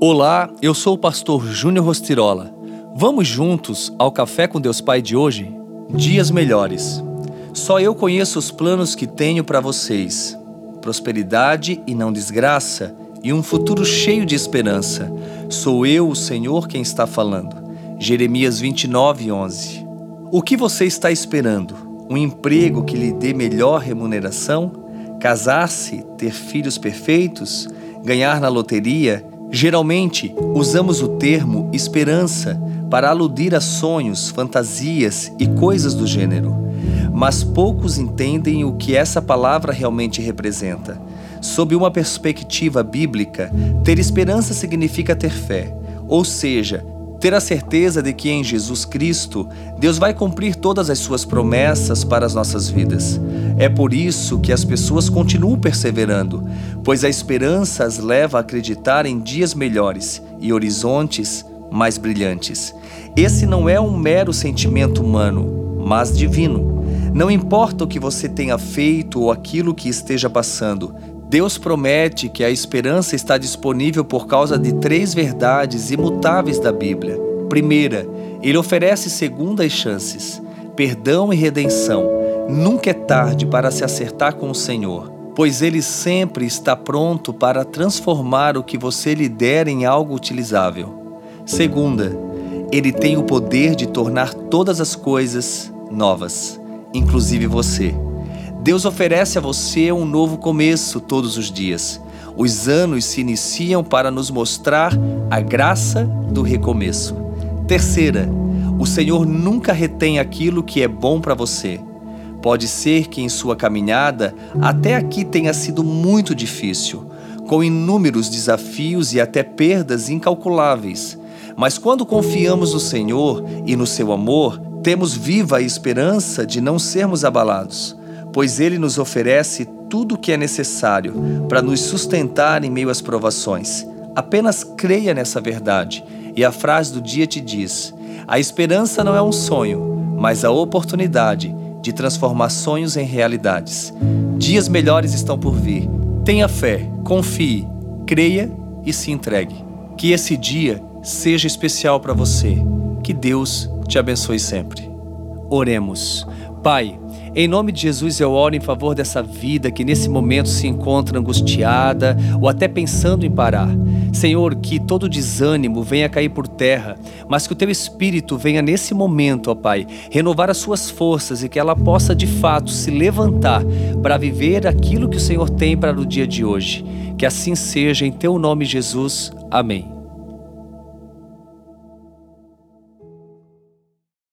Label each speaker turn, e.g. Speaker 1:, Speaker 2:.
Speaker 1: Olá, eu sou o pastor Júnior Rostirola. Vamos juntos ao Café com Deus Pai de hoje? Dias melhores. Só eu conheço os planos que tenho para vocês: prosperidade e não desgraça, e um futuro cheio de esperança. Sou eu, o Senhor, quem está falando. Jeremias 29, 11. O que você está esperando? Um emprego que lhe dê melhor remuneração? Casar-se, ter filhos perfeitos? Ganhar na loteria? Geralmente, usamos o termo esperança para aludir a sonhos, fantasias e coisas do gênero. Mas poucos entendem o que essa palavra realmente representa. Sob uma perspectiva bíblica, ter esperança significa ter fé, ou seja, ter a certeza de que em Jesus Cristo Deus vai cumprir todas as suas promessas para as nossas vidas. É por isso que as pessoas continuam perseverando, pois a esperança as leva a acreditar em dias melhores e horizontes mais brilhantes. Esse não é um mero sentimento humano, mas divino. Não importa o que você tenha feito ou aquilo que esteja passando, Deus promete que a esperança está disponível por causa de três verdades imutáveis da Bíblia. Primeira, ele oferece segundas chances, perdão e redenção. Nunca é tarde para se acertar com o Senhor, pois ele sempre está pronto para transformar o que você lhe der em algo utilizável. Segunda, ele tem o poder de tornar todas as coisas novas, inclusive você. Deus oferece a você um novo começo todos os dias. Os anos se iniciam para nos mostrar a graça do recomeço. Terceira, o Senhor nunca retém aquilo que é bom para você. Pode ser que em sua caminhada até aqui tenha sido muito difícil, com inúmeros desafios e até perdas incalculáveis. Mas quando confiamos no Senhor e no seu amor, temos viva a esperança de não sermos abalados pois Ele nos oferece tudo o que é necessário para nos sustentar em meio às provações. Apenas creia nessa verdade. E a frase do dia te diz: a esperança não é um sonho, mas a oportunidade de transformar sonhos em realidades. Dias melhores estão por vir. Tenha fé, confie, creia e se entregue. Que esse dia seja especial para você. Que Deus te abençoe sempre. Oremos. Pai, em nome de Jesus, eu oro em favor dessa vida que nesse momento se encontra angustiada ou até pensando em parar. Senhor, que todo desânimo venha cair por terra, mas que o teu espírito venha nesse momento, ó Pai, renovar as suas forças e que ela possa de fato se levantar para viver aquilo que o Senhor tem para o dia de hoje. Que assim seja, em teu nome, Jesus. Amém.